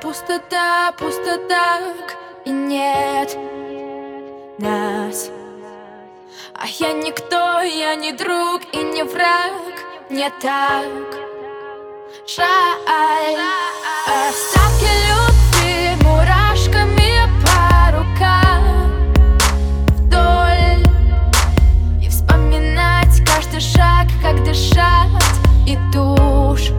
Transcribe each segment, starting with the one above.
Пустота, пустота, пустота И нет нас. А я никто, я не друг и не враг Мне так жаль. Остатки любви мурашками по рукам Вдоль. И вспоминать каждый шаг, как дышать и тушь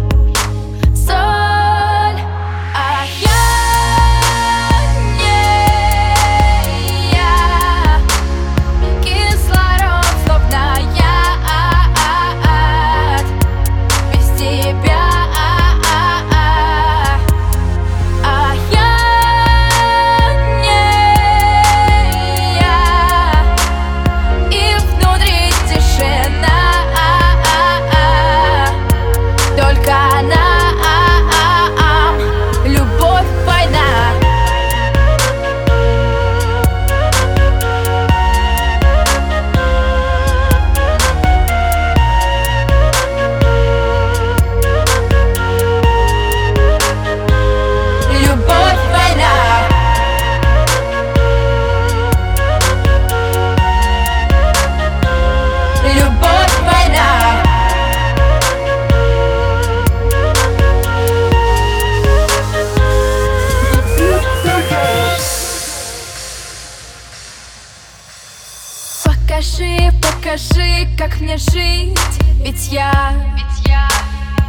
Покажи, как мне жить? Ведь я, ведь я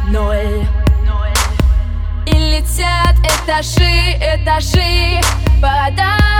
ноль, ноль И летят этажи, этажи подальше